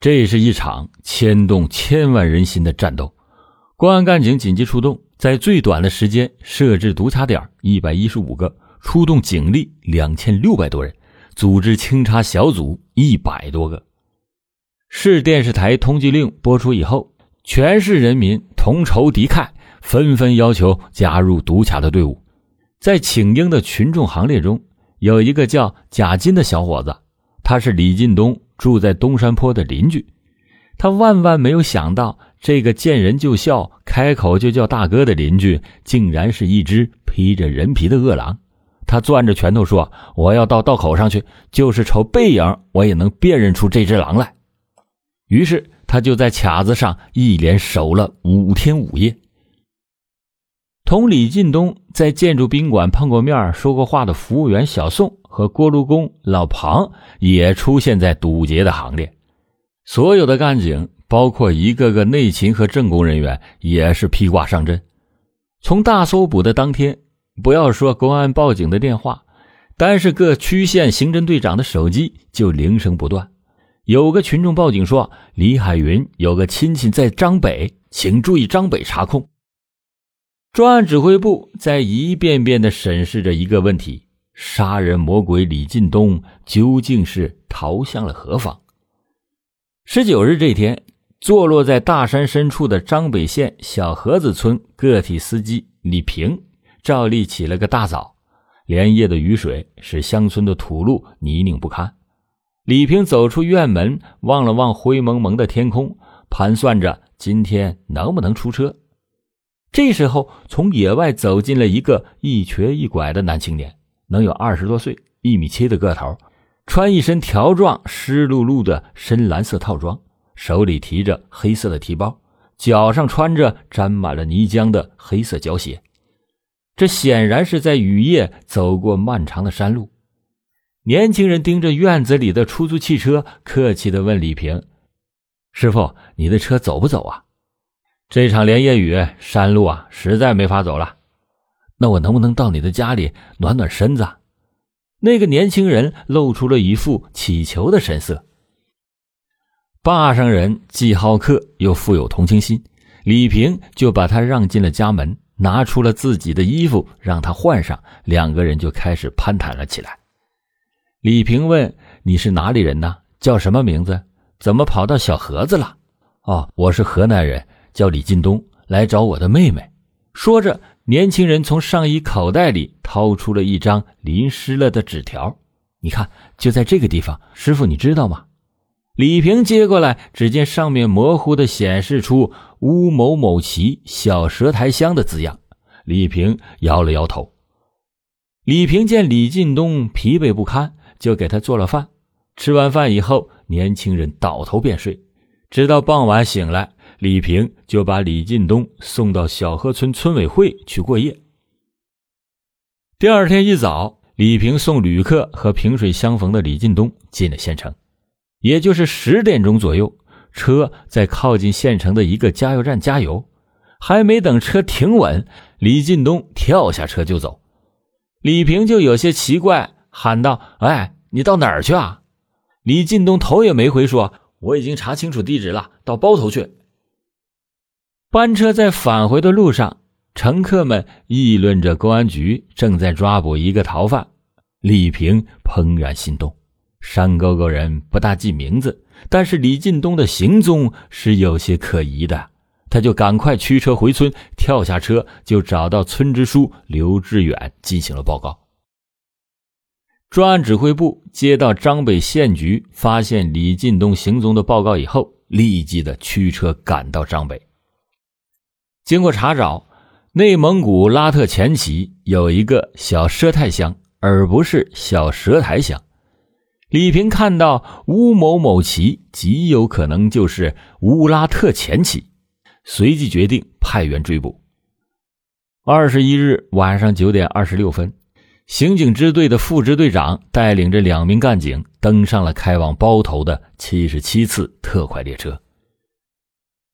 这是一场牵动千万人心的战斗。公安干警紧急出动，在最短的时间设置堵卡点一百一十五个，出动警力两千六百多人，组织清查小组一百多个。市电视台通缉令播出以后，全市人民同仇敌忾，纷纷要求加入堵卡的队伍。在请缨的群众行列中，有一个叫贾金的小伙子，他是李进东住在东山坡的邻居。他万万没有想到，这个见人就笑、开口就叫大哥的邻居，竟然是一只披着人皮的恶狼。他攥着拳头说：“我要到道口上去，就是瞅背影，我也能辨认出这只狼来。”于是，他就在卡子上一连守了五天五夜。同李进东在建筑宾馆碰过面、说过话的服务员小宋和锅炉工老庞也出现在堵截的行列。所有的干警，包括一个个内勤和政工人员，也是披挂上阵。从大搜捕的当天，不要说公安报警的电话，单是各区县刑侦队长的手机就铃声不断。有个群众报警说，李海云有个亲戚在张北，请注意张北查控。专案指挥部在一遍遍地审视着一个问题：杀人魔鬼李进东究竟是逃向了何方？十九日这天，坐落在大山深处的张北县小河子村个体司机李平，照例起了个大早。连夜的雨水使乡村的土路泥泞不堪。李平走出院门，望了望灰蒙蒙的天空，盘算着今天能不能出车。这时候，从野外走进了一个一瘸一拐的男青年，能有二十多岁，一米七的个头，穿一身条状湿漉漉的深蓝色套装，手里提着黑色的提包，脚上穿着沾满了泥浆的黑色胶鞋。这显然是在雨夜走过漫长的山路。年轻人盯着院子里的出租汽车，客气地问李平：“师傅，你的车走不走啊？”这场连夜雨，山路啊，实在没法走了。那我能不能到你的家里暖暖身子？那个年轻人露出了一副乞求的神色。坝上人既好客又富有同情心，李平就把他让进了家门，拿出了自己的衣服让他换上，两个人就开始攀谈了起来。李平问：“你是哪里人呢？叫什么名字？怎么跑到小河子了？”“哦，我是河南人。”叫李进东来找我的妹妹，说着，年轻人从上衣口袋里掏出了一张淋湿了的纸条。你看，就在这个地方，师傅，你知道吗？李平接过来，只见上面模糊的显示出“乌某某旗小蛇台乡”的字样。李平摇了摇头。李平见李进东疲惫不堪，就给他做了饭。吃完饭以后，年轻人倒头便睡，直到傍晚醒来。李平就把李进东送到小河村村委会去过夜。第二天一早，李平送旅客和萍水相逢的李进东进了县城，也就是十点钟左右，车在靠近县城的一个加油站加油，还没等车停稳，李进东跳下车就走。李平就有些奇怪，喊道：“哎，你到哪儿去啊？”李进东头也没回，说：“我已经查清楚地址了，到包头去。”班车在返回的路上，乘客们议论着公安局正在抓捕一个逃犯。李平怦然心动，山沟沟人不大记名字，但是李进东的行踪是有些可疑的，他就赶快驱车回村，跳下车就找到村支书刘志远进行了报告。专案指挥部接到张北县局发现李进东行踪的报告以后，立即的驱车赶到张北。经过查找，内蒙古拉特前旗有一个小佘太乡，而不是小佘台乡。李平看到乌某某旗，极有可能就是乌拉特前旗，随即决定派员追捕。二十一日晚上九点二十六分，刑警支队的副支队长带领着两名干警登上了开往包头的七十七次特快列车。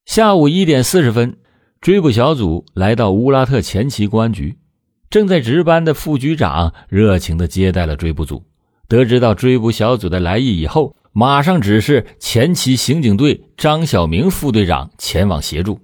下午一点四十分。追捕小组来到乌拉特前旗公安局，正在值班的副局长热情地接待了追捕组。得知到追捕小组的来意以后，马上指示前旗刑警队张小明副队长前往协助。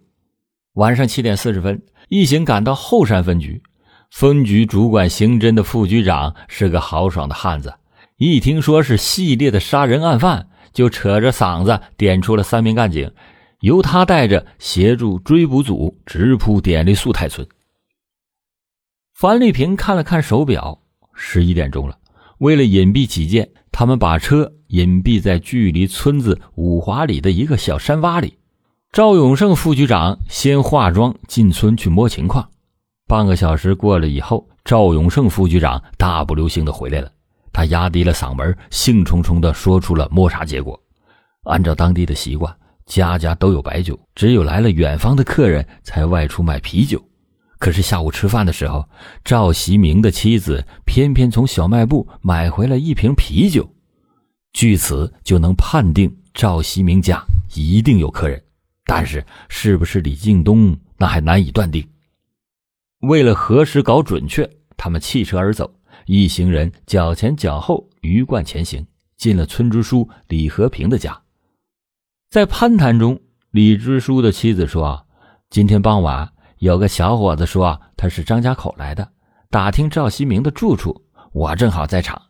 晚上七点四十分，一行赶到后山分局，分局主管刑侦的副局长是个豪爽的汉子，一听说是系列的杀人案犯，就扯着嗓子点出了三名干警，由他带着协助追捕组直扑典力素泰村。樊丽萍看了看手表，十一点钟了。为了隐蔽起见，他们把车隐蔽在距离村子五华里的一个小山洼里。赵永胜副局长先化妆进村去摸情况。半个小时过了以后，赵永胜副局长大步流星的回来了。他压低了嗓门，兴冲冲的说出了摸查结果。按照当地的习惯，家家都有白酒，只有来了远方的客人才外出买啤酒。可是下午吃饭的时候，赵习明的妻子偏偏从小卖部买回了一瓶啤酒。据此就能判定赵习明家一定有客人。但是，是不是李敬东，那还难以断定。为了核实搞准确，他们弃车而走，一行人脚前脚后鱼贯前行，进了村支书李和平的家。在攀谈中，李支书的妻子说：“今天傍晚，有个小伙子说他是张家口来的，打听赵锡明的住处，我正好在场。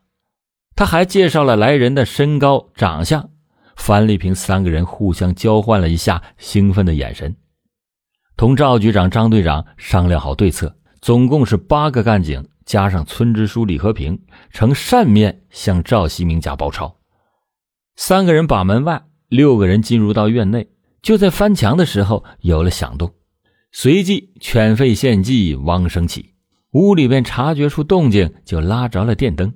他还介绍了来人的身高、长相。”樊丽萍三个人互相交换了一下兴奋的眼神，同赵局长、张队长商量好对策。总共是八个干警，加上村支书李和平，呈扇面向赵锡明家包抄。三个人把门外，六个人进入到院内。就在翻墙的时候，有了响动，随即犬吠献祭，汪声起。屋里边察觉出动静，就拉着了电灯。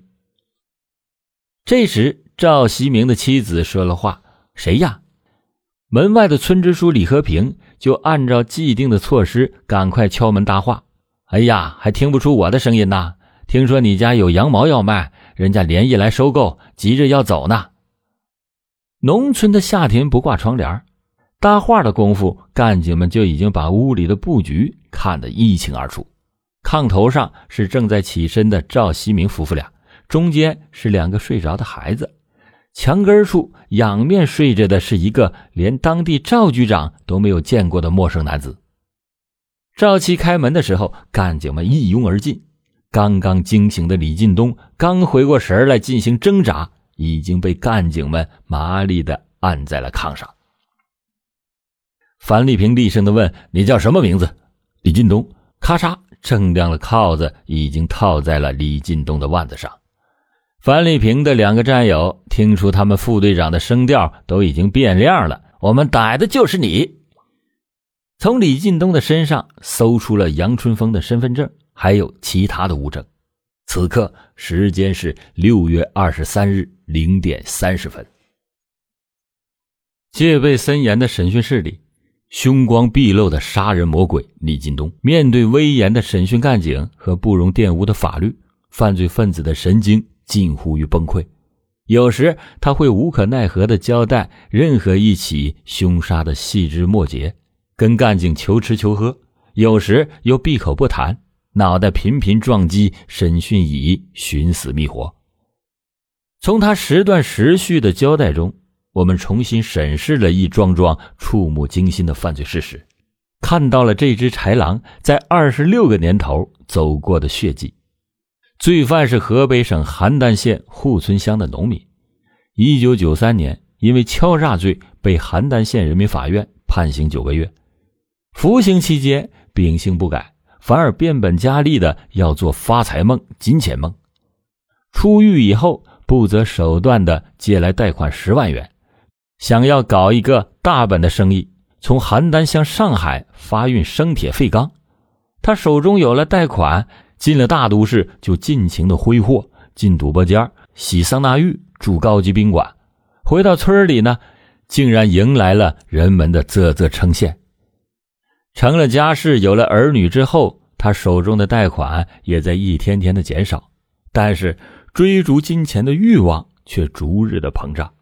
这时。赵锡明的妻子说了话：“谁呀？”门外的村支书李和平就按照既定的措施，赶快敲门搭话：“哎呀，还听不出我的声音呐？听说你家有羊毛要卖，人家连夜来收购，急着要走呢。”农村的夏天不挂窗帘，搭话的功夫，干警们就已经把屋里的布局看得一清二楚。炕头上是正在起身的赵西明夫妇俩，中间是两个睡着的孩子。墙根处仰面睡着的是一个连当地赵局长都没有见过的陌生男子。赵七开门的时候，干警们一拥而进。刚刚惊醒的李进东刚回过神来进行挣扎，已经被干警们麻利的按在了炕上。樊丽萍厉声的问：“你叫什么名字？”李进东咔嚓锃亮了铐子，已经套在了李进东的腕子上。樊丽萍的两个战友听出他们副队长的声调都已经变亮了。我们逮的就是你。从李进东的身上搜出了杨春风的身份证，还有其他的物证。此刻时间是六月二十三日零点三十分。戒备森严的审讯室里，凶光毕露的杀人魔鬼李进东面对威严的审讯干警和不容玷污的法律，犯罪分子的神经。近乎于崩溃，有时他会无可奈何地交代任何一起凶杀的细枝末节，跟干警求吃求喝；有时又闭口不谈，脑袋频频撞击审讯椅，寻死觅活。从他时断时续的交代中，我们重新审视了一桩桩触目惊心的犯罪事实，看到了这只豺狼在二十六个年头走过的血迹。罪犯是河北省邯郸县户村乡的农民，一九九三年因为敲诈罪被邯郸县人民法院判刑九个月。服刑期间秉性不改，反而变本加厉的要做发财梦、金钱梦。出狱以后，不择手段的借来贷款十万元，想要搞一个大本的生意，从邯郸向上海发运生铁废钢。他手中有了贷款。进了大都市就尽情的挥霍，进赌博间、洗桑拿浴、住高级宾馆。回到村里呢，竟然迎来了人们的啧啧称羡。成了家世，有了儿女之后，他手中的贷款也在一天天的减少，但是追逐金钱的欲望却逐日的膨胀。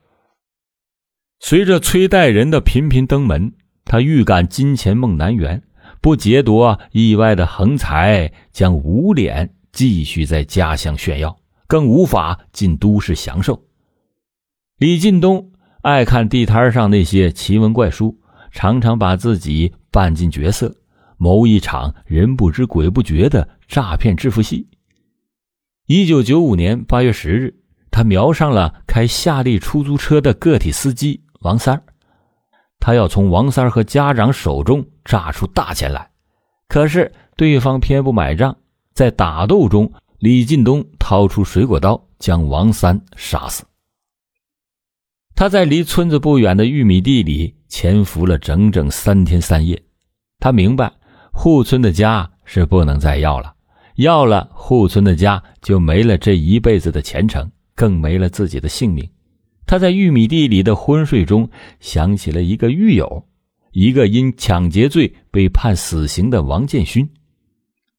随着催贷人的频频登门，他预感金钱梦难圆。不劫夺意外的横财，将无脸继续在家乡炫耀，更无法进都市享受。李进东爱看地摊上那些奇闻怪书，常常把自己扮进角色，谋一场人不知鬼不觉的诈骗致富戏。一九九五年八月十日，他瞄上了开夏利出租车的个体司机王三儿，他要从王三儿和家长手中诈出大钱来，可是对方偏不买账，在打斗中，李进东掏出水果刀将王三杀死。他在离村子不远的玉米地里潜伏了整整三天三夜。他明白，户村的家是不能再要了，要了户村的家就没了这一辈子的前程，更没了自己的性命。他在玉米地里的昏睡中想起了一个狱友，一个因抢劫罪被判死刑的王建勋。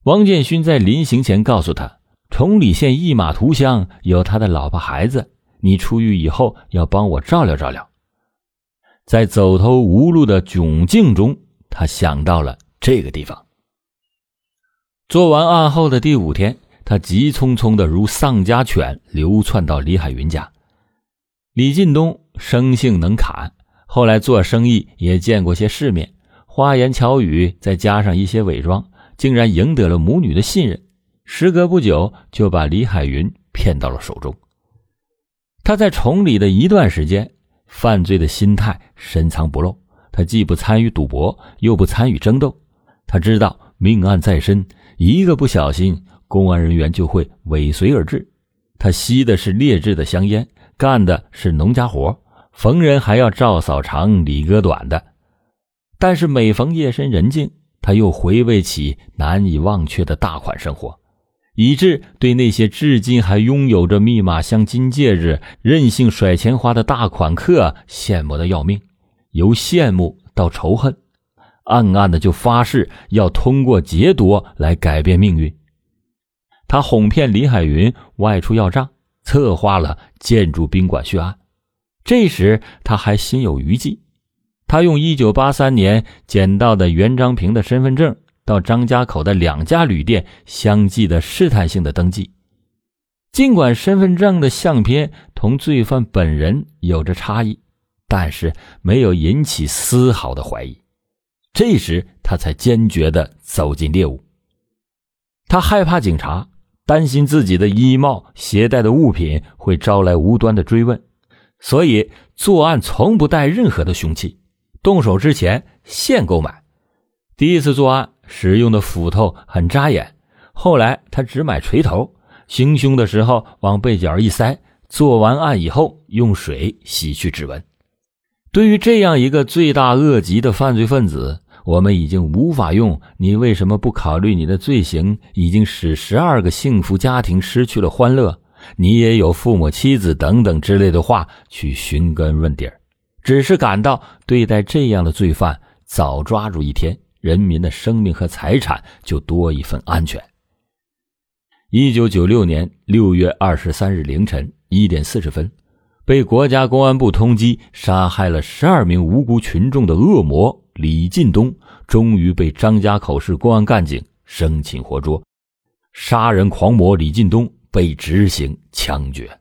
王建勋在临行前告诉他，崇礼县一马图乡有他的老婆孩子。你出狱以后要帮我照料照料。在走投无路的窘境中，他想到了这个地方。做完案后的第五天，他急匆匆的如丧家犬流窜到李海云家。李进东生性能砍，后来做生意也见过些世面，花言巧语再加上一些伪装，竟然赢得了母女的信任。时隔不久，就把李海云骗到了手中。他在崇礼的一段时间，犯罪的心态深藏不露。他既不参与赌博，又不参与争斗。他知道命案在身，一个不小心，公安人员就会尾随而至。他吸的是劣质的香烟，干的是农家活，逢人还要照嫂长，李哥短的。但是每逢夜深人静，他又回味起难以忘却的大款生活。以致对那些至今还拥有着密码箱金戒指、任性甩钱花的大款客羡慕的要命，由羡慕到仇恨，暗暗的就发誓要通过劫夺来改变命运。他哄骗李海云外出要账，策划了建筑宾馆血案。这时他还心有余悸，他用1983年捡到的袁章平的身份证。到张家口的两家旅店相继的试探性的登记，尽管身份证的相片同罪犯本人有着差异，但是没有引起丝毫的怀疑。这时他才坚决的走进猎物。他害怕警察，担心自己的衣帽携带的物品会招来无端的追问，所以作案从不带任何的凶器，动手之前现购买。第一次作案。使用的斧头很扎眼，后来他只买锤头，行凶的时候往背角一塞，做完案以后用水洗去指纹。对于这样一个罪大恶极的犯罪分子，我们已经无法用“你为什么不考虑你的罪行已经使十二个幸福家庭失去了欢乐，你也有父母妻子等等”之类的话去寻根问底儿，只是感到对待这样的罪犯，早抓住一天。人民的生命和财产就多一份安全。一九九六年六月二十三日凌晨一点四十分，被国家公安部通缉杀害了十二名无辜群众的恶魔李进东，终于被张家口市公安干警生擒活捉。杀人狂魔李进东被执行枪决。